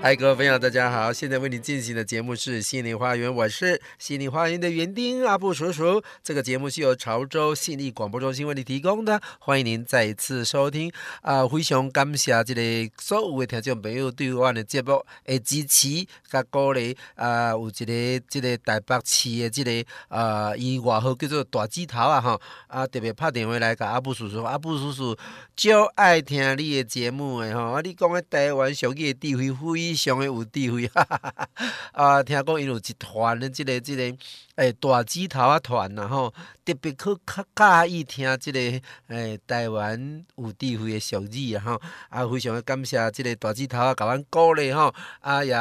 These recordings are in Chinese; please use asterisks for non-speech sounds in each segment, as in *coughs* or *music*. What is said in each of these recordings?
嗨，各位朋友，大家好！现在为您进行的节目是《心灵花园》，我是心灵花园的园丁阿布叔叔。这个节目是由潮州信义广播中心为您提供的，欢迎您再一次收听。啊、非常感谢这个所有的听众朋友对我的节目的支持和鼓励。啊、有一个这个台北市的这个啊，伊外号叫做大指头啊，哈啊，特别拍电话来给阿布叔叔，阿布叔叔就爱听你的节目的哈。啊，你讲的台湾上的地位非。非常的有智慧，哈哈哈！啊，听讲伊有一团的这个这个诶、大指头啊团呐吼，特别去较介意听这个诶、台湾有智慧的俗语啊吼，啊非常的感谢这个大指头啊，甲阮鼓励吼，啊也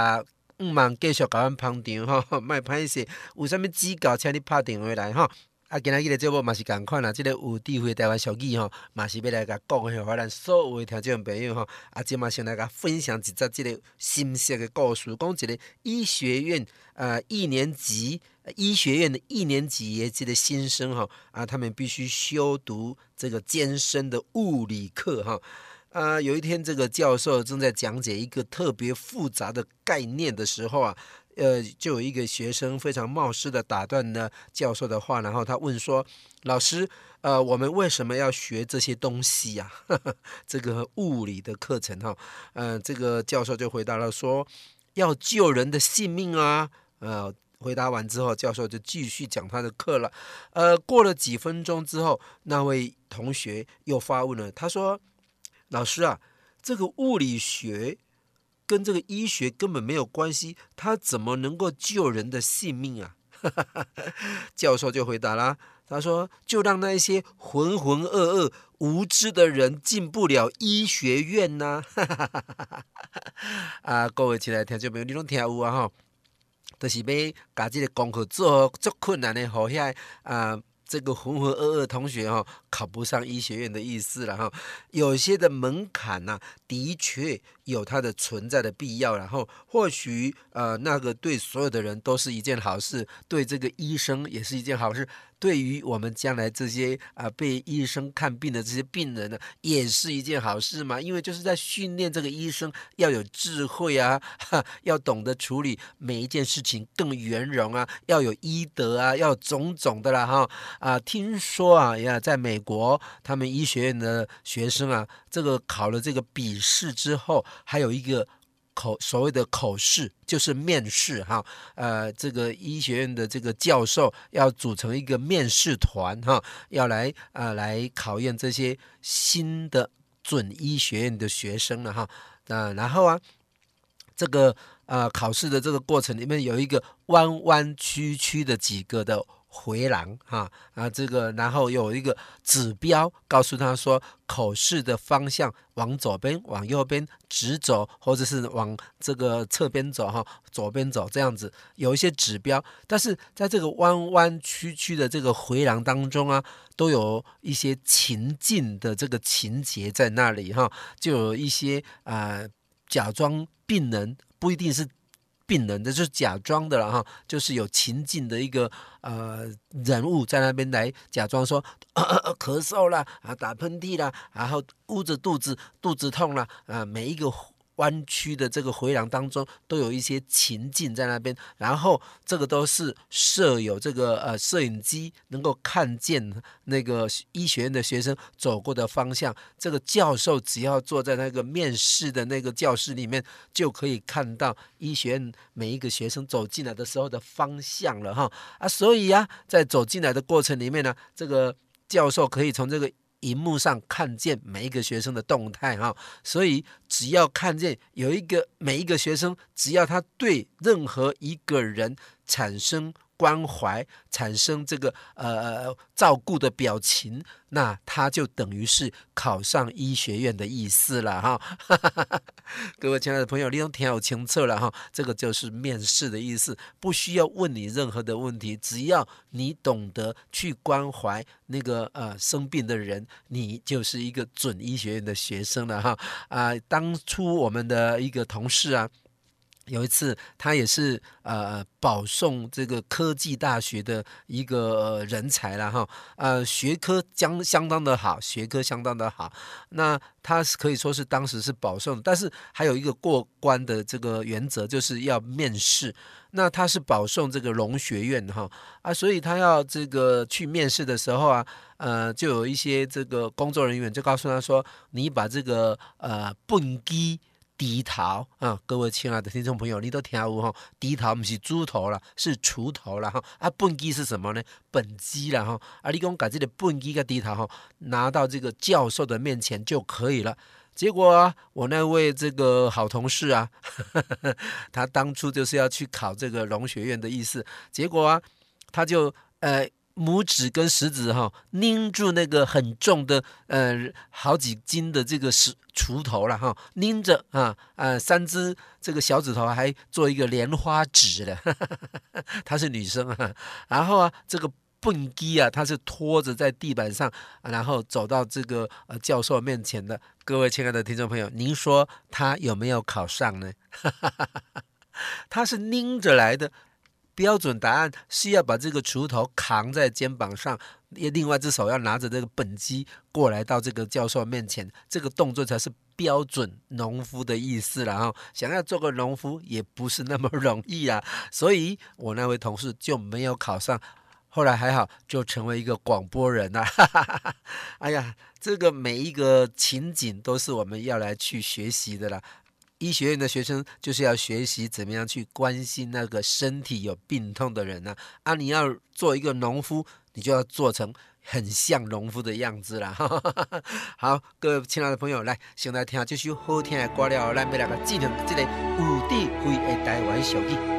毋茫继续甲阮捧场吼，莫歹势，有啥物指教，请你拍电话来吼。啊，今仔日个节目嘛是共款啦，即、个有智慧台湾俗语吼，嘛是要来甲讲互咱所有的听众朋友吼。啊，即嘛先来甲分享一则即个新鲜的故事，讲一个医学院呃一年级医学院的一年级的即个新生吼，啊，他们必须修读这个艰深的物理课哈。啊，有一天这个教授正在讲解一个特别复杂的概念的时候啊。呃，就有一个学生非常冒失的打断了教授的话，然后他问说：“老师，呃，我们为什么要学这些东西呀？*laughs* 这个物理的课程哈？”呃，这个教授就回答了说：“要救人的性命啊！”呃，回答完之后，教授就继续讲他的课了。呃，过了几分钟之后，那位同学又发问了，他说：“老师啊，这个物理学……”跟这个医学根本没有关系，他怎么能够救人的性命啊？*laughs* 教授就回答啦，他说：“就让那些浑浑噩噩、无知的人进不了医学院呐。*laughs* ”啊，各位亲爱的听众朋友，你拢听有啊？哈，就是要把这个功课做做困难的，好像啊。这个浑浑噩噩同学哈，考不上医学院的意思了哈。有些的门槛呐，的确有它的存在的必要。然后或许呃，那个对所有的人都是一件好事，对这个医生也是一件好事。对于我们将来这些啊被医生看病的这些病人呢，也是一件好事嘛。因为就是在训练这个医生要有智慧啊，哈，*laughs* 要懂得处理每一件事情更圆融啊，要有医德啊，要种种的啦哈。啊，听说啊呀，在美国他们医学院的学生啊，这个考了这个笔试之后，还有一个。口所谓的口试就是面试哈，呃，这个医学院的这个教授要组成一个面试团哈，要来啊、来考验这些新的准医学院的学生了哈，啊、然后啊，这个啊、呃、考试的这个过程里面有一个弯弯曲曲的几个的。回廊哈啊，这个然后有一个指标告诉他说，口试的方向往左边、往右边直走，或者是往这个侧边走哈，左边走这样子，有一些指标。但是在这个弯弯曲曲的这个回廊当中啊，都有一些情境的这个情节在那里哈，就有一些啊、假装病人不一定是。病人的就是假装的了哈，就是有情境的一个呃人物在那边来假装说咳咳 *coughs* 咳嗽了啊，打喷嚏了，然后捂着肚子，肚子痛了啊，每一个。弯曲的这个回廊当中都有一些情境在那边，然后这个都是设有这个呃摄影机，能够看见那个医学院的学生走过的方向。这个教授只要坐在那个面试的那个教室里面，就可以看到医学院每一个学生走进来的时候的方向了哈啊，所以呀、在走进来的过程里面呢，这个教授可以从这个。荧幕上看见每一个学生的动态哈，所以只要看见有一个每一个学生，只要他对任何一个人产生关怀，产生这个呃照顾的表情，那他就等于是考上医学院的意思了哈。*laughs* 各位亲爱的朋友，你都听好清楚了哈，这个就是面试的意思，不需要问你任何的问题，只要你懂得去关怀那个呃生病的人，你就是一个准医学院的学生了哈。啊、当初我们的一个同事啊。有一次，他也是呃保送这个科技大学的一个人才了哈，呃学科将相当的好，学科相当的好。那他是可以说是当时是保送，但是还有一个过关的这个原则，就是要面试。那他是保送这个农学院哈啊，所以他要这个去面试的时候啊，呃，就有一些这个工作人员就告诉他说，你把这个呃畚箕。低头啊，各位亲爱的听众朋友，你都听有吼？低头不是猪头了，是锄头了哈。啊，畚箕是什么呢？本箕了哈。啊，你讲把这个畚箕跟低头哈，拿到这个教授的面前就可以了。结果啊，我那位这个好同事啊，*laughs* 他当初就是要去考这个农学院的意思，结果啊，他就呃。拇指跟食指哈拧住那个很重的呃好几斤的这个石锄头了哈，拧着啊啊三只这个小指头还做一个莲花指的，*laughs* 她是女生啊。然后啊这个蹦迪啊，她是拖着在地板上，然后走到这个呃教授面前的。各位亲爱的听众朋友，您说她有没有考上呢？*laughs* 她是拎着来的。标准答案是要把这个锄头扛在肩膀上，另外一只手要拿着这个本机过来到这个教授面前，这个动作才是标准农夫的意思。然后想要做个农夫也不是那么容易啊，所以我那位同事就没有考上，后来还好就成为一个广播人了。*laughs* 哎呀，这个每一个情景都是我们要来去学习的啦。医学院的学生就是要学习怎么样去关心那个身体有病痛的人呢？啊，啊，你要做一个农夫，你就要做成很像农夫的样子啦。*laughs* 好，各位亲爱的朋友，来，现在听这首好听的歌了，来，要来个进行这个有智慧的台湾小语。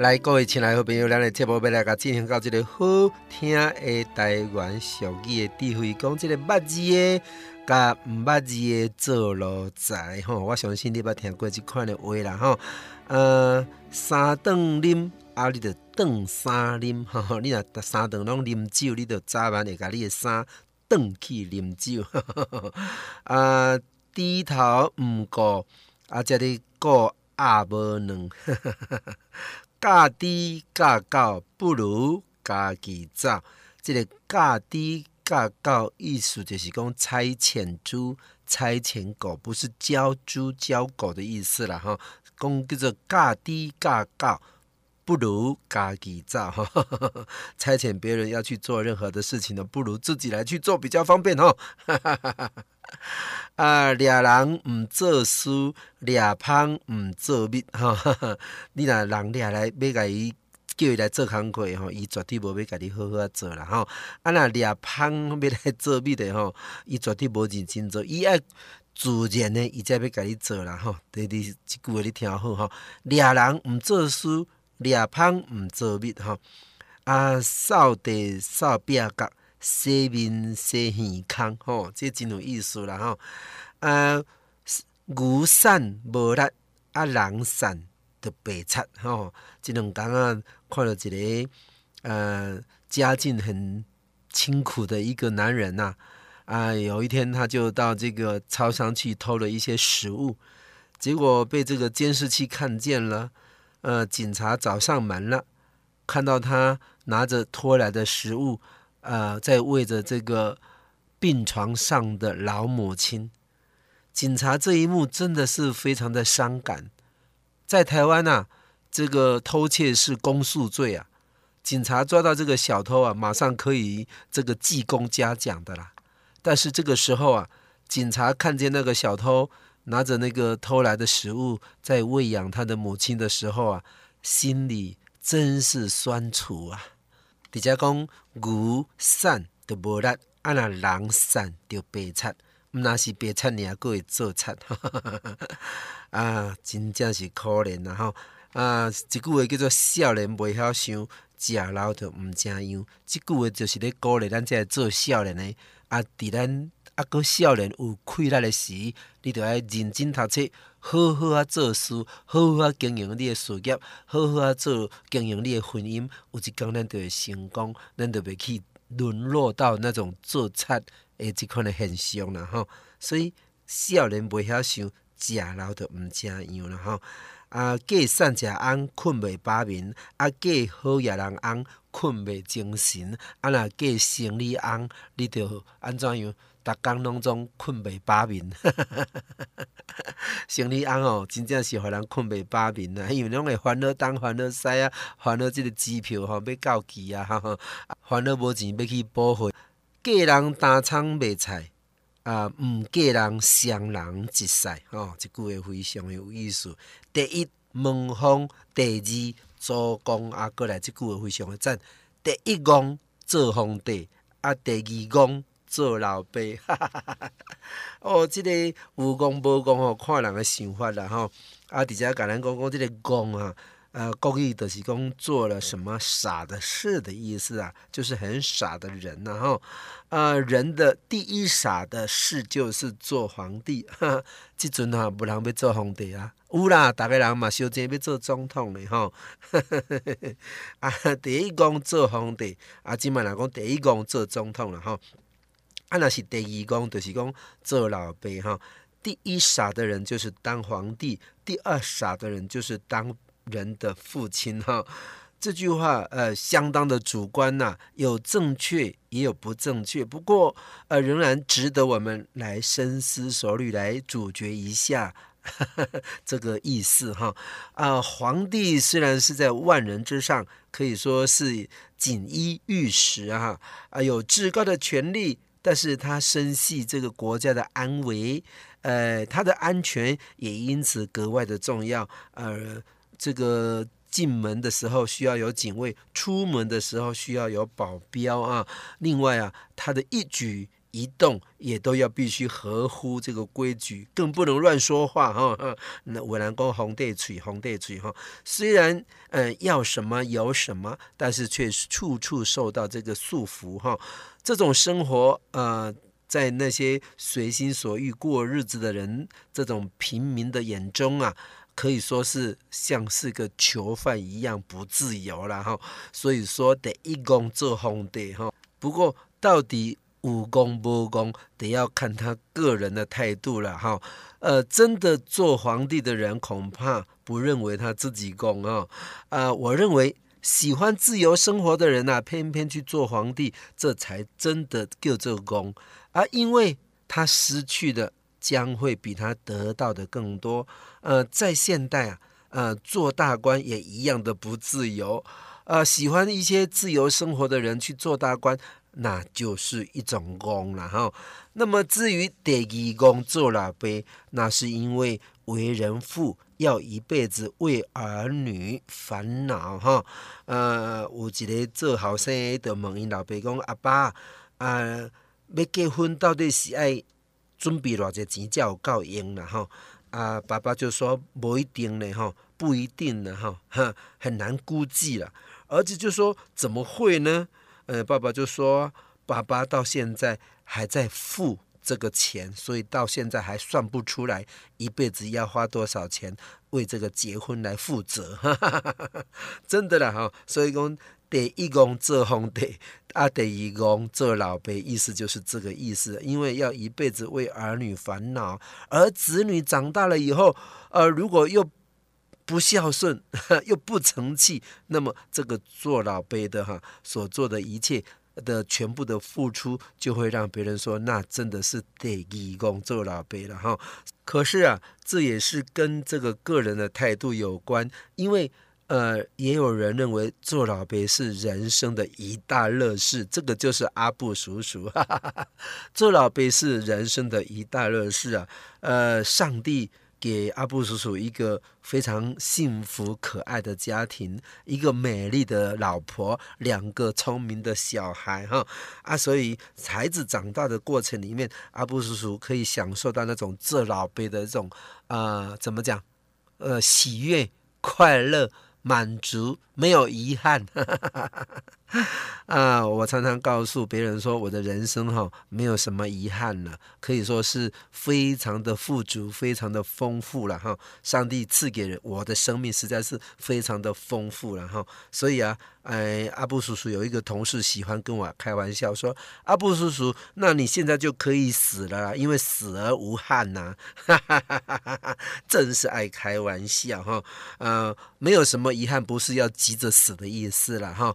来，各位亲爱好朋友，咱的节目要来甲进行到这个好听的台湾俗语的智慧，讲这个捌字的甲毋捌字的做路财吼。我相信你捌听过这款的话啦吼。呃，三顿啉啊，你着顿三啉吼。你若三顿拢啉酒，你着早晚会甲你的衫顿去啉酒。*laughs* 啊，低头毋顾啊，这里顾鸭无卵。*laughs* 价低价高不如家己走。这个价低价高意思就是讲差遣猪、差遣狗，不是教猪教狗的意思啦。哈。讲叫做价低价高不如家己走。哈，*laughs* 差遣别人要去做任何的事情呢，不如自己来去做比较方便哦。*laughs* 啊，掠人毋做事，掠芳毋做蜜，*laughs* 哈，你若人掠来要甲伊叫伊来做工课吼，伊绝对无要甲你好好啊做啦，吼。啊，若掠芳要来做蜜的吼，伊绝对无认真做，伊爱自然的，伊才要甲你做啦，吼。第二即句话你听好吼，掠人毋做事，掠芳毋做蜜，吼。啊，扫地扫壁角。洗面洗耳孔，吼，这真有意思啦，吼。啊，牛散无力，啊，人散就白贼，吼。这两天啊，看到一个呃家境很清苦的一个男人呐，啊，有一天他就到这个超商去偷了一些食物，结果被这个监视器看见了，呃，警察找上门了，看到他拿着偷来的食物。呃，在喂着这个病床上的老母亲，警察这一幕真的是非常的伤感。在台湾啊，这个偷窃是公诉罪啊，警察抓到这个小偷啊，马上可以这个记功嘉奖的啦。但是这个时候啊，警察看见那个小偷拿着那个偷来的食物在喂养他的母亲的时候啊，心里真是酸楚啊。直接讲牛瘦就无力，啊那人瘦就白贼，毋那是白贼尔，阁会做贼，*laughs* 啊，真正是可怜啊吼！啊，一句话叫做少年袂晓想，食老就毋正样。即句话就是咧鼓励咱这做少年的，啊，伫咱啊阁少年有气力的时，你着爱认真读册。好好啊，做事，好好啊，经营你的事业，好好啊，做经营你的婚姻，有一天咱就会成功，咱就袂去沦落到那种做贼诶即款的现象啦吼。所以少年袂晓想，食老就毋正样啦吼。啊，过瘦食翁，困袂饱眠；啊，过好野人翁，困袂精神；啊，若过生理翁，你着安怎样？逐工拢总困袂饱眠，*laughs* 生理翁哦，真正是互人困袂饱眠啊！因为拢会烦恼东烦恼西啊，烦恼即个机票吼要到期啊，*laughs* 烦恼无钱要去补货，嫁人担仓卖菜啊，毋嫁人双人一屎吼，即句话非常有意思。第一门风，第二做工啊，过来即句话非常的赞。第一戆做皇帝啊，第二戆。做老爸，哈哈哈哦，即、这个有功无功吼，看人的想法啦吼。啊，直接甲咱讲讲即个功啊，呃，故意就是讲做了什么傻的事的意思啊，就是很傻的人呐吼。呃，人的第一傻的事就是做皇帝，*laughs* 哈哈，即阵啊，无人要做皇帝啊，有啦，逐个人嘛，小姐要做总统嘞吼。*laughs* 啊，第一功做皇帝，啊，即满人讲第一功做总统了吼。啊，若是第二讲，就是讲做老爸吼。第一傻的人就是当皇帝，第二傻的人就是当人的父亲哈。这句话呃相当的主观呐、有正确也有不正确，不过呃仍然值得我们来深思熟虑，来咀嚼一下 *laughs* 这个意思哈。啊、皇帝虽然是在万人之上，可以说是锦衣玉食啊，啊有至高的权力，但是他深系这个国家的安危，呃，他的安全也因此格外的重要，呃，这个。进门的时候需要有警卫，出门的时候需要有保镖啊。另外啊，他的一举一动也都要必须合乎这个规矩，更不能乱说话哈。那我南宫红带嘴红带嘴哈，虽然呃要什么有什么，但是却处处受到这个束缚哈。这种生活呃，在那些随心所欲过日子的人，这种平民的眼中啊。可以说是像是个囚犯一样不自由了哈，所以说得一公做皇帝哈。不过到底有公不公，得要看他个人的态度了哈。呃，真的做皇帝的人恐怕不认为他自己公啊。呃，我认为喜欢自由生活的人呐，偏偏去做皇帝，这才真的叫做公啊，因为他失去的。将会比他得到的更多。呃，在现代啊，呃，做大官也一样的不自由。呃，喜欢一些自由生活的人去做大官，那就是一种公了哈。那么至于第一公做老爸，那是因为为人父要一辈子为儿女烦恼哈。呃，有一个做后生的问因老爸讲：阿爸，啊、呃，要结婚到底是爱？准备偌济钱才有够用了哈？啊，爸爸就说不一定呢哈，不一定呢哈，很难估计了。儿子就说怎么会呢？呃，爸爸就说爸爸到现在还在付这个钱，所以到现在还算不出来一辈子要花多少钱为这个结婚来负责。*laughs* 真的啦哈，所以讲。得一公做皇帝，啊，得一公做老爸，意思就是这个意思。因为要一辈子为儿女烦恼，而子女长大了以后，呃，如果又不孝顺，*laughs* 又不成器，那么这个做老辈的哈所做的一切的全部的付出，就会让别人说，那真的是得义工做老辈了哈。可是啊，这也是跟这个个人的态度有关，因为。呃，也有人认为做老辈是人生的一大乐事，这个就是阿布叔叔。*laughs* 哈哈哈哈，做老辈是人生的一大乐事啊！呃，上帝给阿布叔叔一个非常幸福可爱的家庭，一个美丽的老婆，两个聪明的小孩，哈啊！所以孩子长大的过程里面，阿布叔叔可以享受到那种做老辈的这种啊、呃，怎么讲？呃，喜悦、快乐。满足，没有遗憾。*laughs* 啊，我常常告诉别人说，我的人生哈没有什么遗憾了，可以说是非常的富足，非常的丰富了哈。上帝赐给我的生命实在是非常的丰富了哈。所以啊，哎，阿布叔叔有一个同事喜欢跟我开玩笑说：“阿布叔叔，那你现在就可以死了，因为死而无憾呐。*laughs* ”真是爱开玩笑哈。呃，没有什么遗憾，不是要急着死的意思了哈。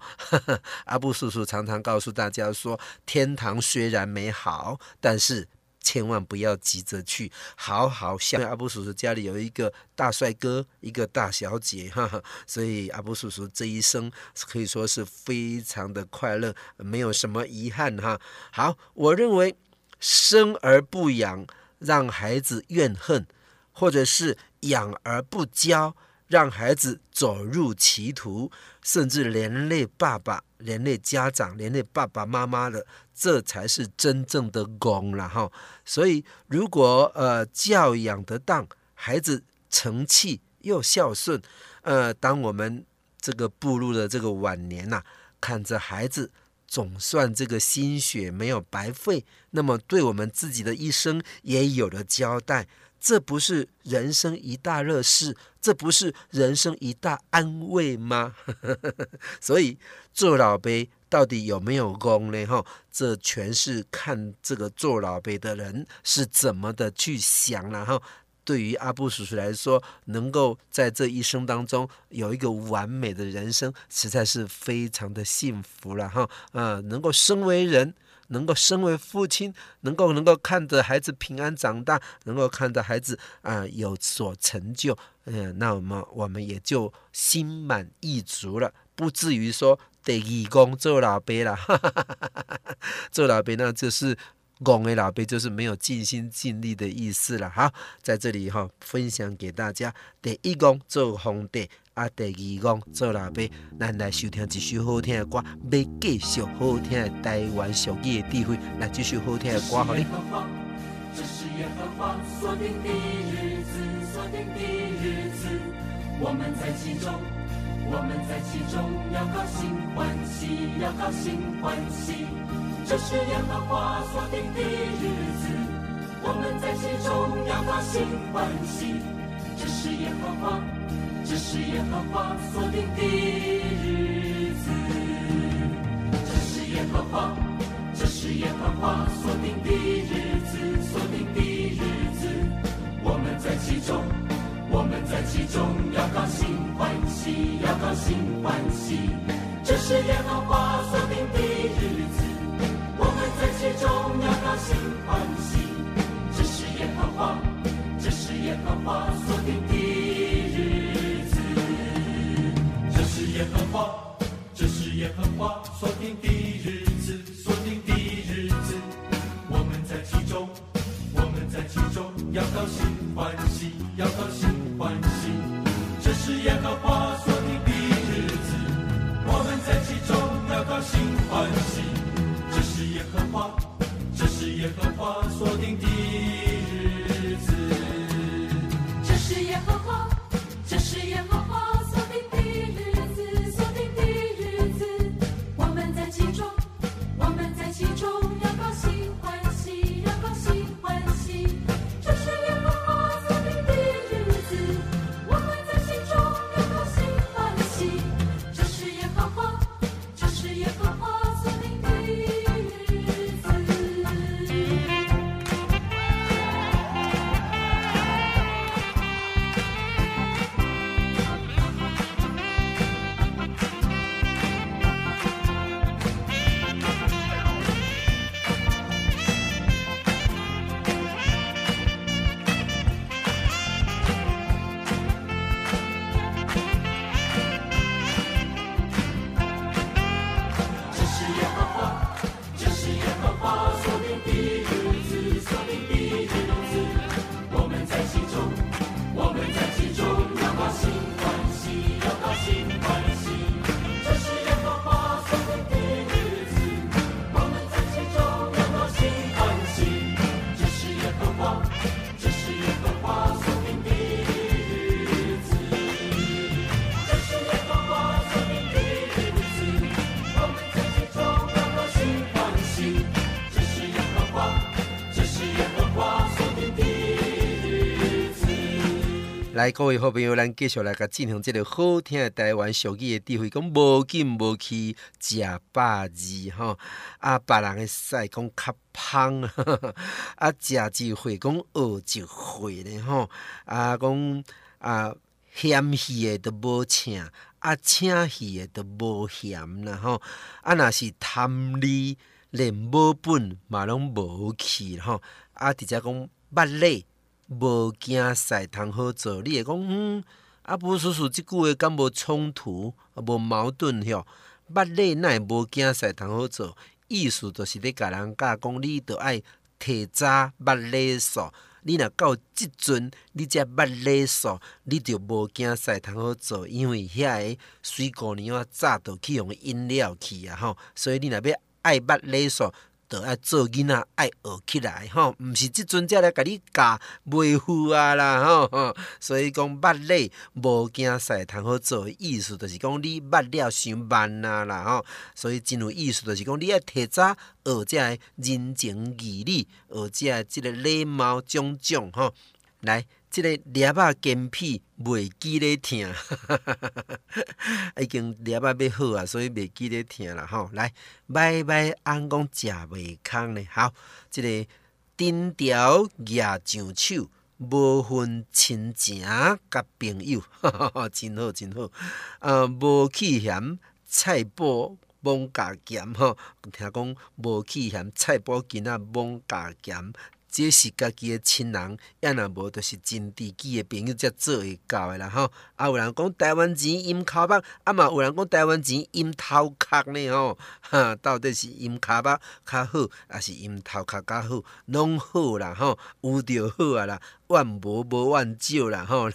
阿布叔叔常常告诉大家说：“天堂虽然美好，但是千万不要急着去，好好想。”阿布叔叔家里有一个大帅哥，一个大小姐，哈哈，所以阿布叔叔这一生可以说是非常的快乐，没有什么遗憾哈。好，我认为生而不养，让孩子怨恨，或者是养而不教。让孩子走入歧途，甚至连累爸爸、连累家长、连累爸爸妈妈的，这才是真正的功了哈。所以，如果呃教养得当，孩子成器又孝顺，呃，当我们这个步入了这个晚年呐、看着孩子总算这个心血没有白费，那么对我们自己的一生也有了交代。这不是人生一大乐事，这不是人生一大安慰吗？*laughs* 所以做老爸到底有没有功呢？哈，这全是看这个做老爸的人是怎么的去想，然后。对于阿布叔叔来说，能够在这一生当中有一个完美的人生，实在是非常的幸福了哈。呃，能够身为人，能够身为父亲，能够能够看着孩子平安长大，能够看着孩子啊、有所成就，嗯、呃，那么我们也就心满意足了，不至于说得义工做老辈了，哈哈哈，做老辈那就是。讲的老爸就是没有尽心尽力的意思了。好，在这里哈，分享给大家。第一讲做皇帝，啊，第二讲做老爸。咱来收听一首好听的歌，要继续好听的台湾俗语的智慧。来，继续好听的歌，好哩。这是耶和华所定的日子，所定的日子，我们在其中，我们在其中要高兴欢喜，要高兴欢喜。这是耶和华所定的日子，我们在其中要高兴欢喜。这是耶和华，这是耶和华所定的日子。这是耶和华，这是耶和华所定的日子，所定的日子。我们在其中，我们在其中要高兴欢喜，要高兴欢喜。这是耶和华所定的日子。在其中要高兴欢喜，这是耶和华，这是耶和华所定的日子。这是耶和华，这是耶和华所定的日来，各位好朋友，咱继续来个进行这个好听的台湾俗语的智慧，讲无紧无去食百二吼，啊，别人的屎讲较芳，*laughs* 啊，食一回讲学一回咧吼，啊，讲啊，嫌戏的都无请，啊，请戏的都无嫌啦吼，啊，若是贪利连无本嘛拢无去吼，啊，直接讲捌咧。无惊屎通好做，你会讲嗯，阿布叔叔即句话敢无冲突，无矛盾吼？捌咧哪会无惊屎通好做，意思就是咧甲人教讲，你着爱提早捌礼数，你若到即阵，你才捌礼数，你着无惊屎通好做，因为遐个水姑娘仔早着去用饮料去啊吼，所以你若要爱捌礼数。都爱做囡仔，爱学起来吼，毋是即阵才来甲你教，袂赴啊啦吼。所以讲捌咧无惊屎通好做，意思就是讲你捌了伤慢啊啦吼。所以真有意思就是讲你爱提早学这人情义理，学这即个礼貌种种吼。来，即个猎啊筋皮袂记咧疼，*laughs* 已经猎啊要好啊，所以袂记咧疼了吼。来，买买安讲食袂空咧，好，即个顶条牙上手，无分亲情甲朋友，*laughs* 真好真好。呃，无去嫌菜脯罔加咸吼，听讲无去嫌菜脯囡仔罔加咸。这是家己诶亲人，也若无就是真知己诶朋友才做会到诶啦吼。啊，有人讲台湾钱阴口巴，啊嘛有人讲台湾钱阴头壳呢吼。哈，到底是阴口巴较好，还是阴头壳较好？拢好啦吼，有著好啊啦。万无无万少啦吼，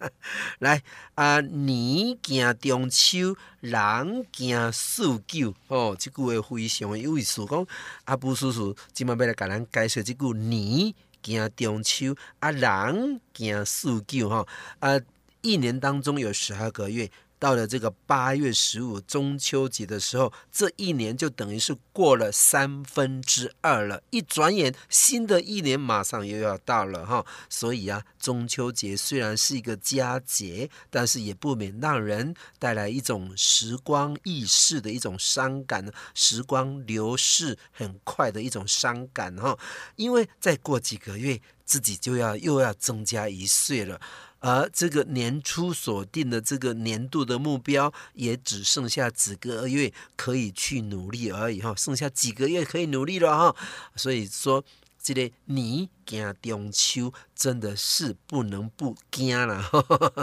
*laughs* 来啊！年行中秋，人行四九吼，即句话非常有意思。讲阿布叔叔即麦要来甲咱解释即句年行中秋啊，人行四九吼啊，一年当中有十二个月。到了这个八月十五中秋节的时候，这一年就等于是过了三分之二了。一转眼，新的一年马上又要到了哈。所以啊，中秋节虽然是一个佳节，但是也不免让人带来一种时光易逝的一种伤感，时光流逝很快的一种伤感哈。因为再过几个月，自己就要又要增加一岁了。而这个年初所定的这个年度的目标，也只剩下几个月可以去努力而已哈，剩下几个月可以努力了哈。所以说，这个年惊中秋真的是不能不惊了。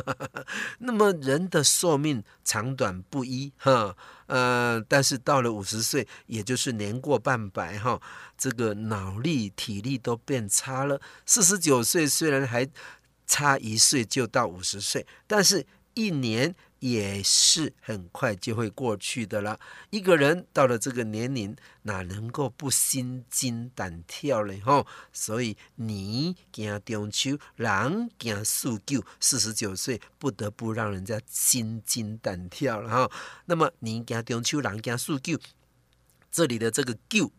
*laughs* 那么人的寿命长短不一哈，呃，但是到了五十岁，也就是年过半百哈，这个脑力体力都变差了。四十九岁虽然还。差一岁就到五十岁，但是一年也是很快就会过去的了。一个人到了这个年龄，哪能够不心惊胆跳呢？吼！所以你惊中秋，人惊四九，四十九岁不得不让人家心惊胆跳了哈。那么你惊中秋，人惊四九，这里的这个九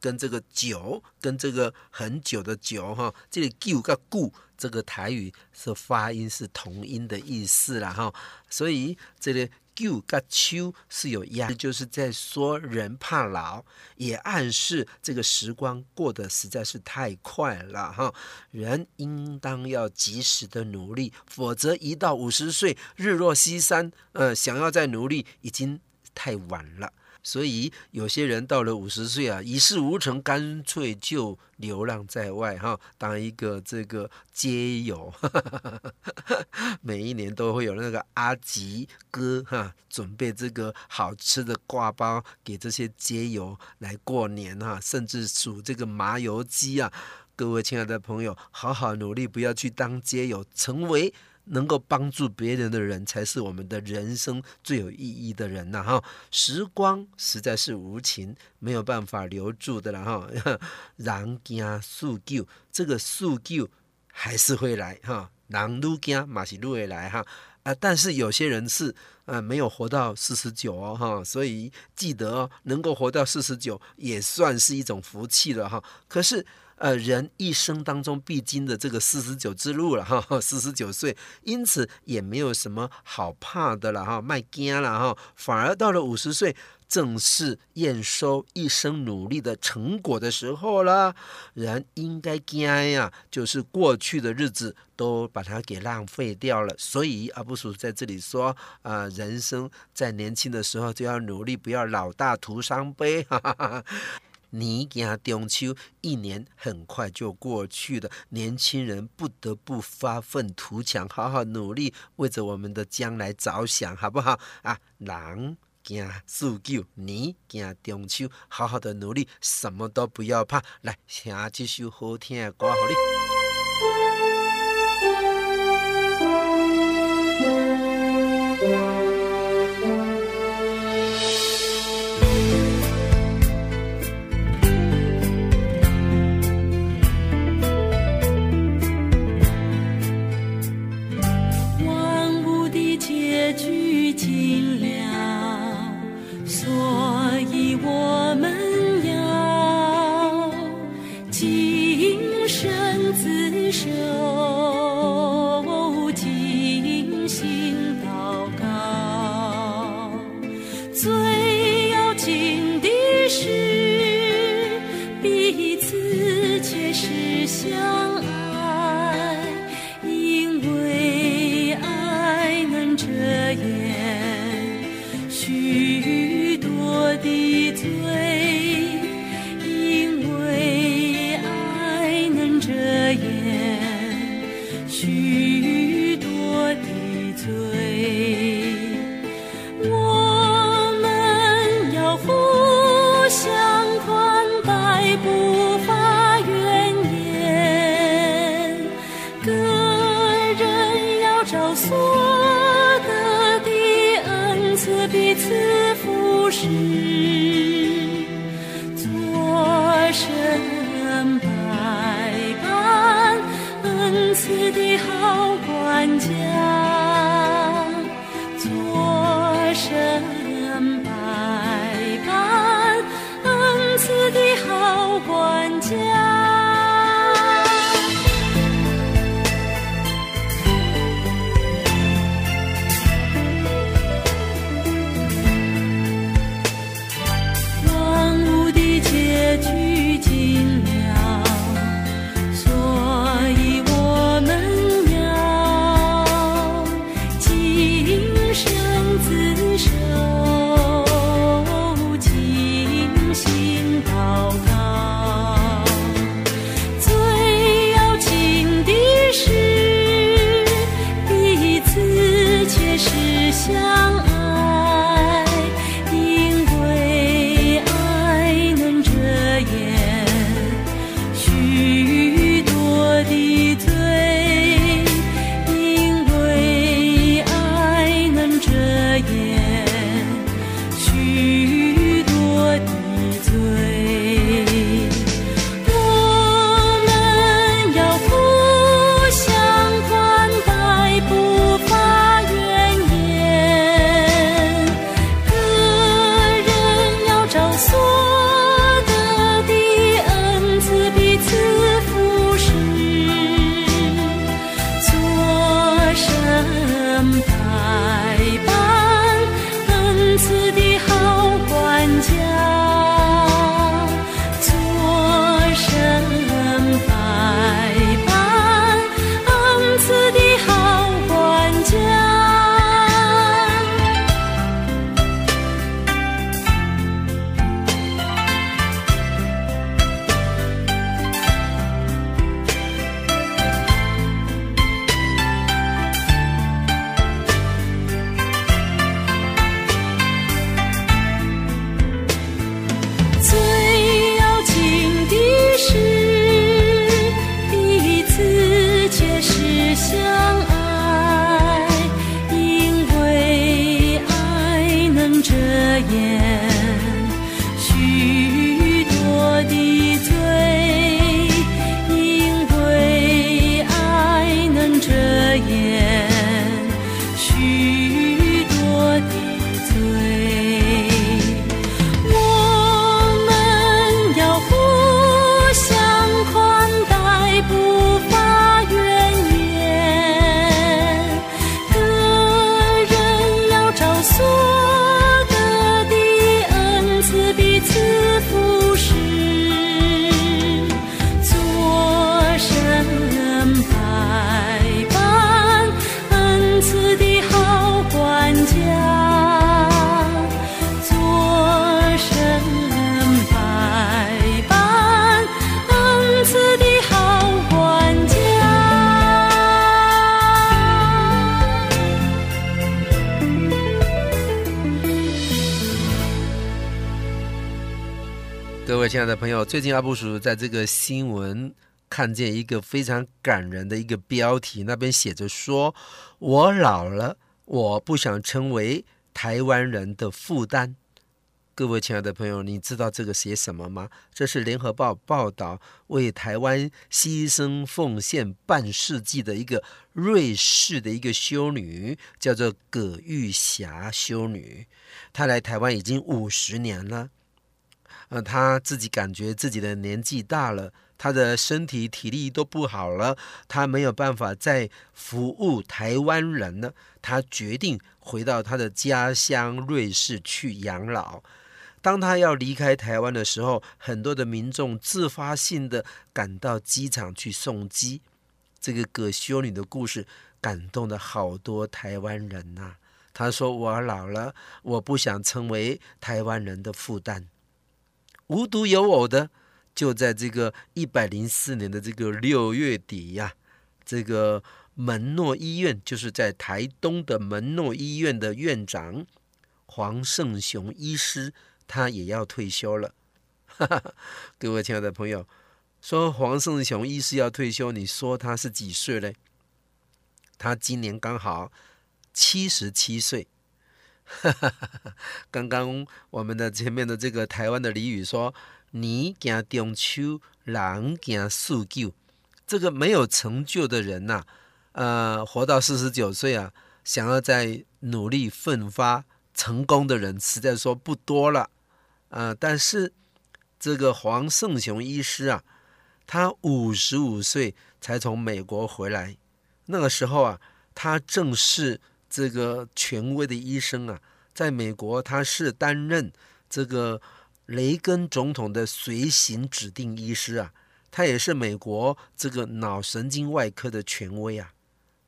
跟这个久跟这个很久的久哈，这里九个故。这个台语是发音是同音的意思了哈，所以这里“旧”跟“秋”是有押，就是在说人怕老，也暗示这个时光过得实在是太快了哈。人应当要及时的努力，否则一到五十岁，日落西山，呃，想要再努力已经太晚了。所以有些人到了五十岁啊，一事无成，干脆就流浪在外哈，当一个这个街友。*laughs* 每一年都会有那个阿吉哥哈，准备这个好吃的挂包给这些街友来过年哈，甚至煮这个麻油鸡啊。各位亲爱的朋友，好好努力，不要去当街友，成为。能够帮助别人的人，才是我们的人生最有意义的人呐！哈，时光实在是无情，没有办法留住的了哈。*laughs* 人行四九，这个四九还是会来哈。人愈行嘛是路会来哈。啊，但是有些人是呃没有活到四十九哦哈，所以记得哦，能够活到四十九也算是一种福气了哈。可是。呃，人一生当中必经的这个四十九之路了哈，四十九岁，因此也没有什么好怕的了哈，卖惊了哈，反而到了五十岁，正是验收一生努力的成果的时候了。人应该惊呀，就是过去的日子都把它给浪费掉了。所以阿布叔在这里说啊、呃，人生在年轻的时候就要努力，不要老大徒伤悲。哈哈哈哈。年行中秋，一年很快就过去了。年轻人不得不发奋图强，好好努力，为着我们的将来着想，好不好啊？人行自救，年行中秋，好好的努力，什么都不要怕。来，听这首好听的歌，好哩。的朋友，最近阿布叔叔在这个新闻看见一个非常感人的一个标题，那边写着说：“我老了，我不想成为台湾人的负担。”各位亲爱的朋友，你知道这个写什么吗？这是联合报报道，为台湾牺牲奉献半世纪的一个瑞士的一个修女，叫做葛玉霞修女，她来台湾已经五十年了。呃，他自己感觉自己的年纪大了，他的身体体力都不好了，他没有办法再服务台湾人了。他决定回到他的家乡瑞士去养老。当他要离开台湾的时候，很多的民众自发性的赶到机场去送机。这个葛修女的故事感动了好多台湾人呐、啊。他说：“我老了，我不想成为台湾人的负担。”无独有偶的，就在这个一百零四年的这个六月底呀、这个门诺医院，就是在台东的门诺医院的院长黄胜雄医师，他也要退休了。哈哈，各位亲爱的朋友，说黄胜雄医师要退休，你说他是几岁嘞？他今年刚好七十七岁。哈哈哈哈，刚刚我们的前面的这个台湾的俚语说：“你行中秋，人行四九。”这个没有成就的人呐、呃，活到四十九岁啊，想要再努力奋发成功的人，实在说不多了，啊、呃，但是这个黄胜雄医师啊，他五十五岁才从美国回来，那个时候啊，他正是这个权威的医生啊，在美国他是担任这个雷根总统的随行指定医师啊。他也是美国这个脑神经外科的权威啊，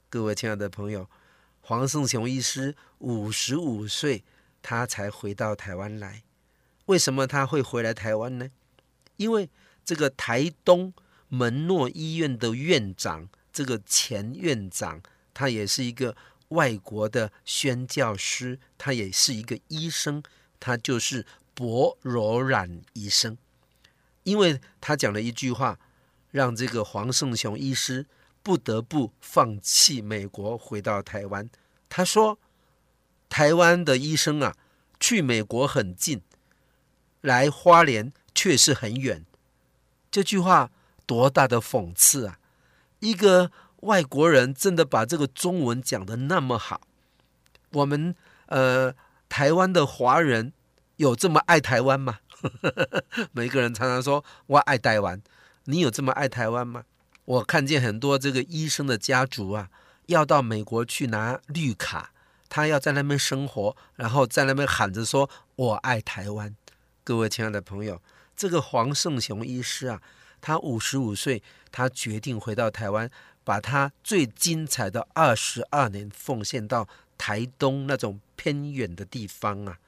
各位亲爱的朋友，黄胜雄医师五十五岁，他才回到台湾来。为什么他会回来台湾呢？因为这个台东门诺医院的院长，这个前院长，他也是一个外国的宣教师，他也是一个医生，他就是薄柔然医生。因为他讲了一句话，让这个黄胜雄医师不得不放弃美国，回到台湾。他说：“台湾的医生啊，去美国很近，来花莲却是很远。”这句话多大的讽刺啊！一个外国人真的把这个中文讲得那么好，我们呃台湾的华人有这么爱台湾吗？*laughs* 每个人常常说“我爱台湾”，你有这么爱台湾吗？我看见很多这个医生的家族啊，要到美国去拿绿卡，他要在那边生活，然后在那边喊着说“我爱台湾”。各位亲爱的朋友，这个黄胜雄医师啊，他五十五岁，他决定回到台湾，把他最精彩的二十二年奉献到台东那种偏远的地方啊。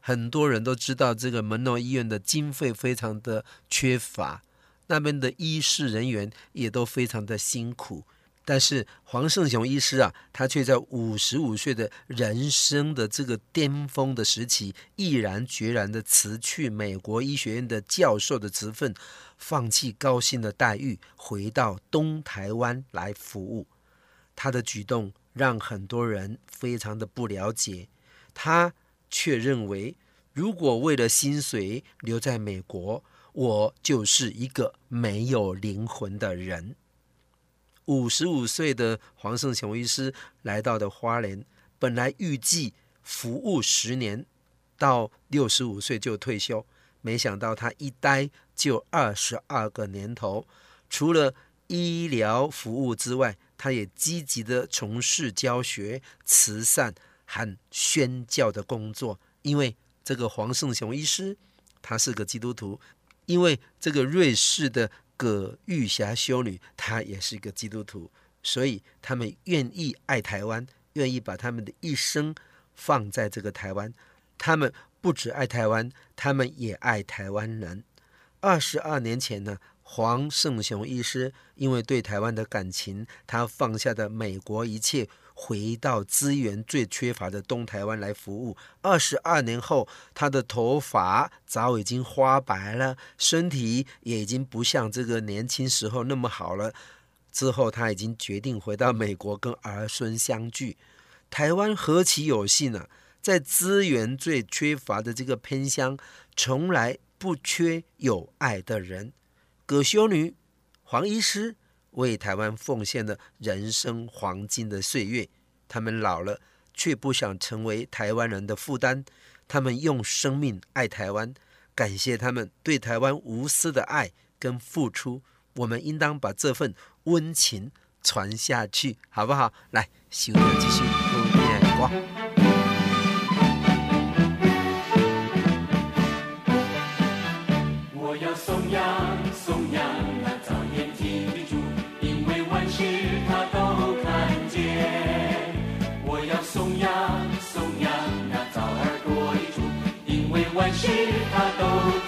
很多人都知道，这个门诺医院的经费非常的缺乏，那边的医师人员也都非常的辛苦。但是黄胜雄医师啊，他却在五十五岁的人生的这个巅峰的时期，毅然决然的辞去美国医学院的教授的职分，放弃高薪的待遇，回到东台湾来服务。他的举动让很多人非常的不了解，他。却认为，如果为了薪水留在美国，我就是一个没有灵魂的人。五十五岁的黄胜雄医师来到的花莲，本来预计服务十年，到六十五岁就退休，没想到他一待就二十二个年头。除了医疗服务之外，他也积极地从事教学、慈善。和宣教的工作，因为这个黄胜雄医师他是个基督徒，因为这个瑞士的葛玉霞修女她也是一个基督徒，所以他们愿意爱台湾，愿意把他们的一生放在这个台湾。他们不只爱台湾，他们也爱台湾人。二十二年前呢，黄圣雄医师因为对台湾的感情，他放下的美国一切。回到资源最缺乏的东台湾来服务。二十二年后，他的头发早已经花白了，身体也已经不像这个年轻时候那么好了。之后，他已经决定回到美国跟儿孙相聚。台湾何其有幸啊，在资源最缺乏的这个偏乡，从来不缺有爱的人。葛修女、黄医师。为台湾奉献了人生黄金的岁月，他们老了却不想成为台湾人的负担，他们用生命爱台湾，感谢他们对台湾无私的爱跟付出，我们应当把这份温情传下去，好不好？来，修女继续后面光。万事它都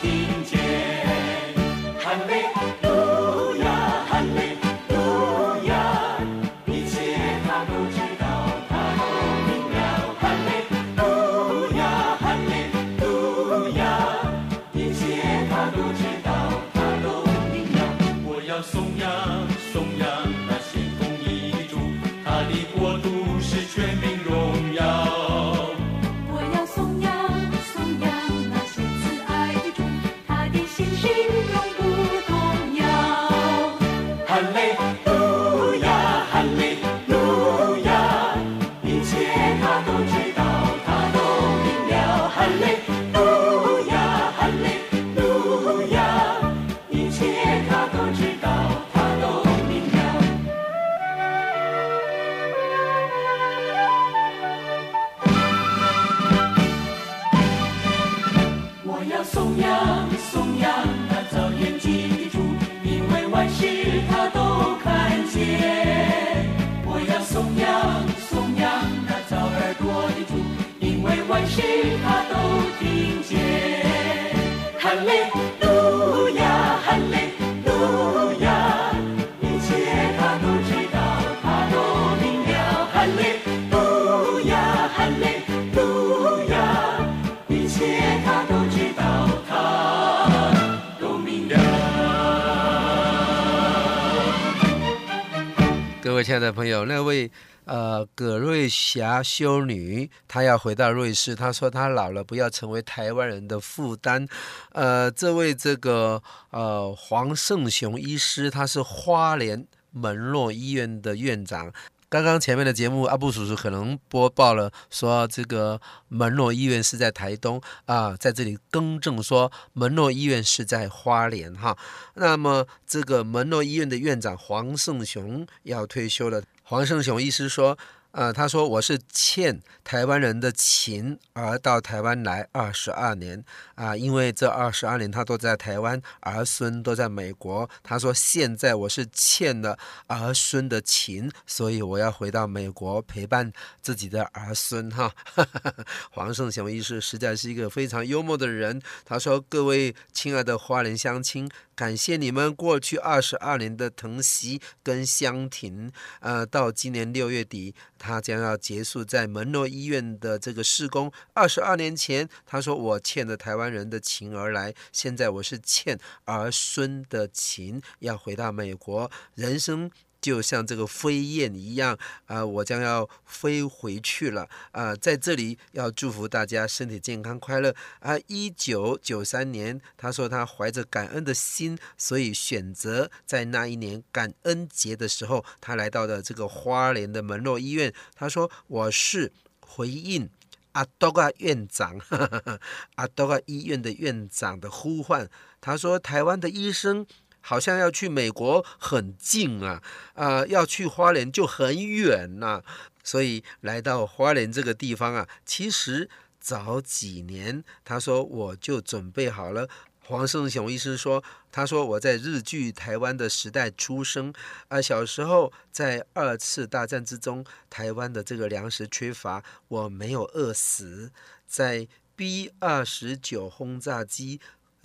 霞修女，她要回到瑞士。她说她老了，不要成为台湾人的负担。呃，这位这个呃黄胜雄医师，他是花莲门诺医院的院长。刚刚前面的节目，阿布叔叔可能播报了，说这个门诺医院是在台东啊，在这里更正说门诺医院是在花莲哈。那么这个门诺医院的院长黄胜雄要退休了，黄胜雄医师说。呃，他说我是欠台湾人的情而到台湾来二十二年啊，因为这二十二年他都在台湾，儿孙都在美国。他说现在我是欠了儿孙的情，所以我要回到美国陪伴自己的儿孙哈。*laughs* 黄胜雄医师实在是一个非常幽默的人。他说：“各位亲爱的花莲乡亲。”感谢你们过去二十二年的疼惜跟相挺，呃，到今年六月底，他将要结束在门诺医院的这个施工。二十二年前，他说我欠了台湾人的情而来，现在我是欠儿孙的情，要回到美国，人生。就像这个飞燕一样啊、我将要飞回去了啊、在这里要祝福大家身体健康、快乐啊！一九九三年，他说他怀着感恩的心，所以选择在那一年感恩节的时候，他来到了这个花莲的门诺医院。他说：“我是回应阿多个院长，*laughs* 阿多个医院的院长的呼唤。”他说：“台湾的医生。”好像要去美国很近啊，啊、呃，要去花莲就很远呐、啊，所以来到花莲这个地方啊，其实早几年他说我就准备好了。黄胜雄医师说，他说我在日据台湾的时代出生，啊，小时候在二次大战之中，台湾的这个粮食缺乏，我没有饿死，在 B 二十九轰炸机。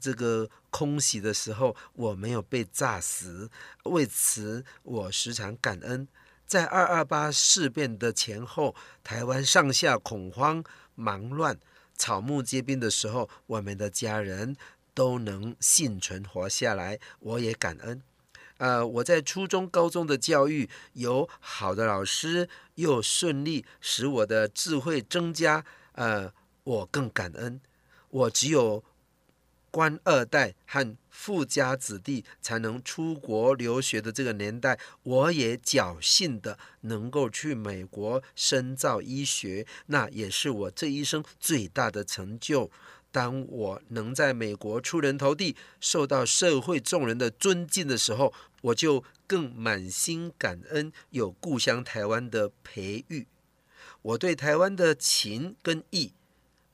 这个空袭的时候，我没有被炸死，为此我时常感恩。在二二八事变的前后，台湾上下恐慌、忙乱、草木皆兵的时候，我们的家人都能幸存活下来，我也感恩。呃，我在初中、高中的教育有好的老师，又顺利使我的智慧增加，呃，我更感恩。我只有。官二代和富家子弟才能出国留学的这个年代，我也侥幸的能够去美国深造医学，那也是我这一生最大的成就。当我能在美国出人头地，受到社会众人的尊敬的时候，我就更满心感恩有故乡台湾的培育。我对台湾的情跟义，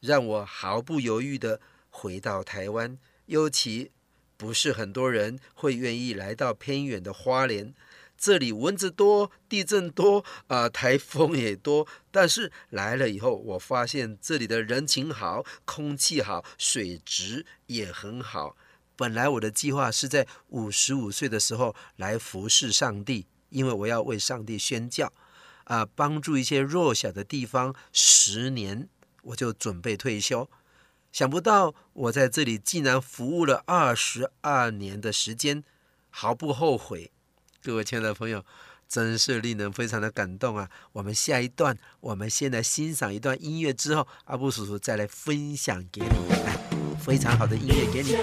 让我毫不犹豫的。回到台湾，尤其不是很多人会愿意来到偏远的花莲，这里蚊子多，地震多，啊、台风也多。但是来了以后，我发现这里的人情好，空气好，水质也很好。本来我的计划是在五十五岁的时候来服侍上帝，因为我要为上帝宣教，啊、帮助一些弱小的地方。十年我就准备退休。想不到我在这里竟然服务了二十二年的时间，毫不后悔。各位亲爱的朋友，真是令人非常的感动啊！我们下一段，我们先来欣赏一段音乐，之后阿布叔叔再来分享给你，哎，非常好的音乐给你。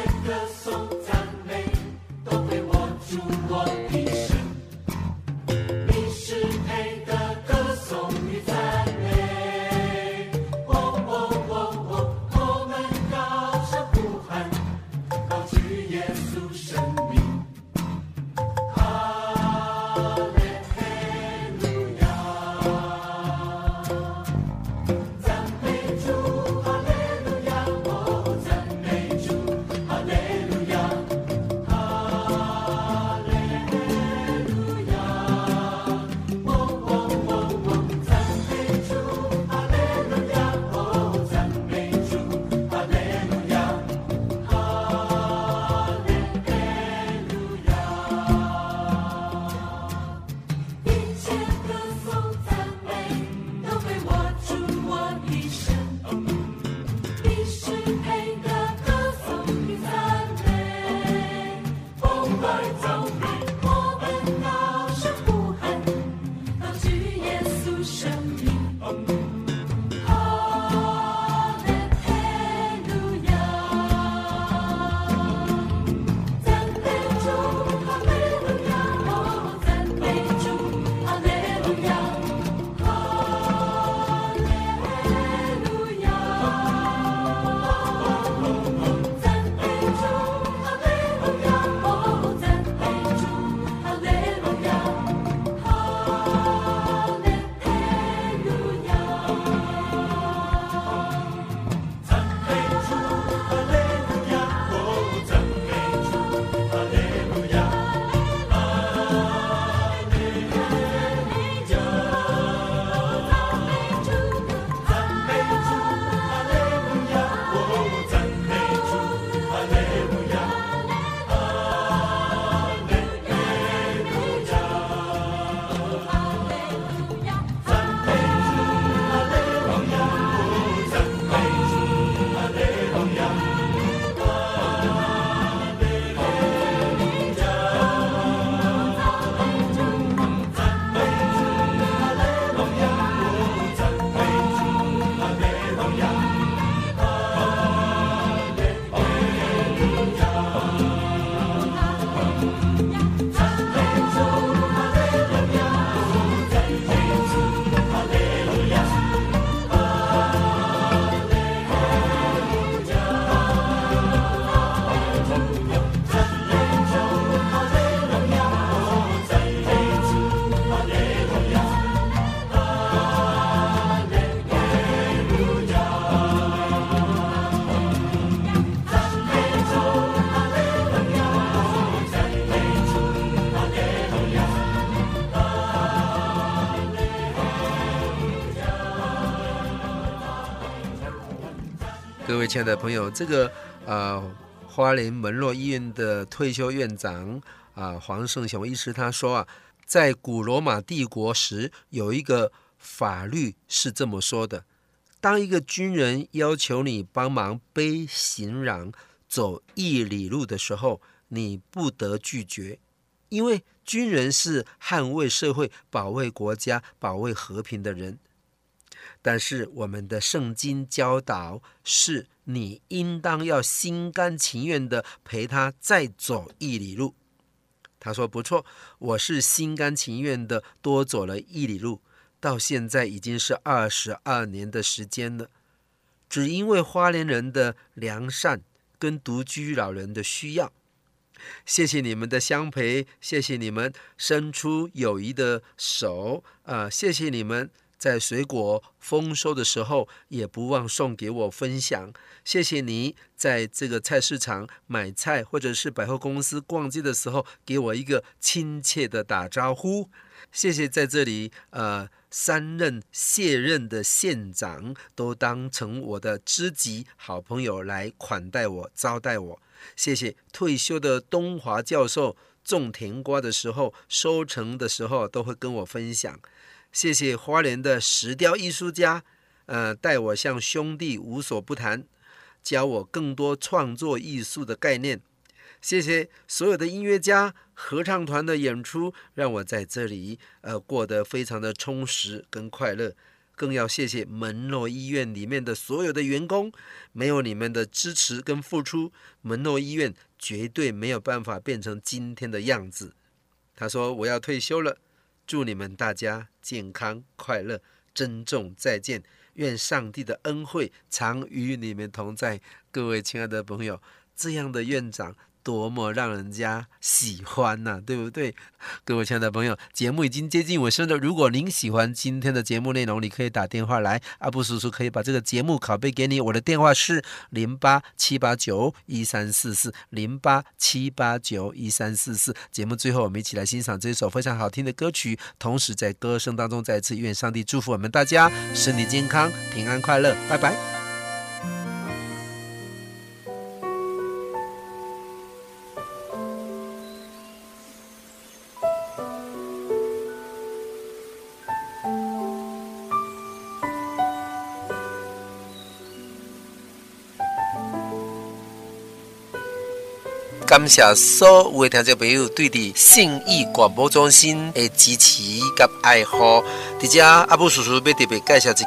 亲爱的朋友，这个呃，花莲门洛医院的退休院长啊、黄胜雄医师他说啊，在古罗马帝国时，有一个法律是这么说的：当一个军人要求你帮忙背行囊走一里路的时候，你不得拒绝，因为军人是捍卫社会、保卫国家、保卫和平的人。但是我们的圣经教导是，你应当要心甘情愿地陪他再走一里路。他说：“不错，我是心甘情愿地多走了一里路，到现在已经是二十二年的时间了。只因为花莲人的良善跟独居老人的需要。谢谢你们的相陪，谢谢你们伸出友谊的手，啊、呃，谢谢你们。”在水果丰收的时候，也不忘送给我分享。谢谢你在这个菜市场买菜，或者是百货公司逛街的时候，给我一个亲切的打招呼。谢谢在这里，呃，三任卸任的县长都当成我的知己好朋友来款待我、招待我。谢谢退休的东华教授种甜瓜的时候，收成的时候都会跟我分享。谢谢花莲的石雕艺术家，呃，带我向兄弟无所不谈，教我更多创作艺术的概念。谢谢所有的音乐家、合唱团的演出，让我在这里呃过得非常的充实跟快乐。更要谢谢门诺医院里面的所有的员工，没有你们的支持跟付出，门诺医院绝对没有办法变成今天的样子。他说：“我要退休了。”祝你们大家健康快乐，珍重再见。愿上帝的恩惠常与你们同在，各位亲爱的朋友，这样的院长。多么让人家喜欢呐、对不对？各位亲爱的朋友，节目已经接近尾声了。如果您喜欢今天的节目内容，你可以打电话来，阿布叔叔可以把这个节目拷贝给你。我的电话是零八七八九一三四四零八七八九一三四四。节目最后，我们一起来欣赏这首非常好听的歌曲，同时在歌声当中再次愿上帝祝福我们大家身体健康、平安快乐。拜拜。感谢所有的听众朋友对的信义广播中心的支持和爱护。在这阿布叔叔要特别介绍一支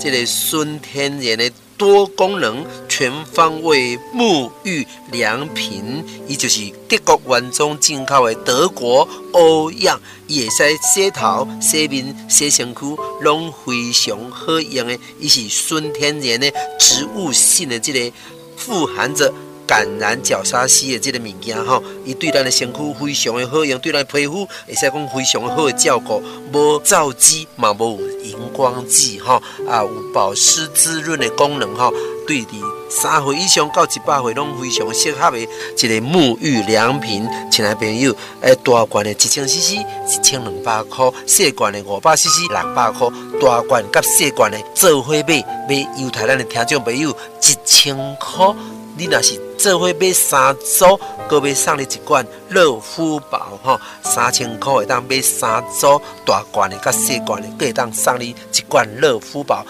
这个纯天然的多功能全方位沐浴良品，伊就是德国原装进口的德国欧漾，伊会使洗头、洗面、洗身躯，拢非常好用的。伊是纯天然的植物性的这个富含着。橄榄角鲨烯的这个物件吼，伊对咱的身躯非常的好用，对咱的皮肤会使讲非常的好的照顾，无皂基嘛，无荧光剂吼，啊有保湿滋润的功能吼，对的三岁以上到一百岁拢非常适合的一个沐浴良品。亲爱朋友，诶，大罐的一千 CC 一千两百块，细罐的五百 CC 六百块，大罐甲细罐的做伙买，买优待咱的听众朋友一千块。你若是做伙买三组，搁买送你一罐乐肤宝吼，三千块会当买三组大罐的，甲细罐的，搁会当送你一罐乐肤宝。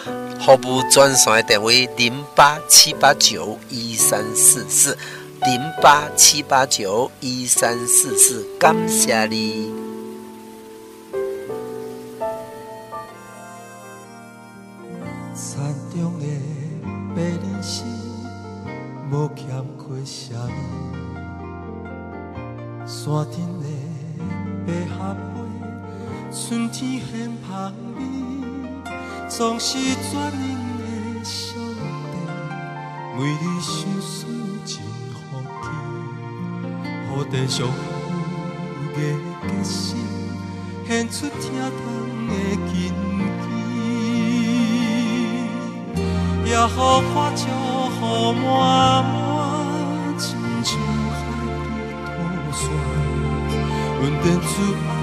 服务专线电话零八七八九一三四四零八七八九一三四四，感谢你。山顶的百合花，春天献芳味，总是绝人的上帝，为你心思真好奇，予地上有个决心，献出疼痛的根基，也好花鸟。雨满满，阮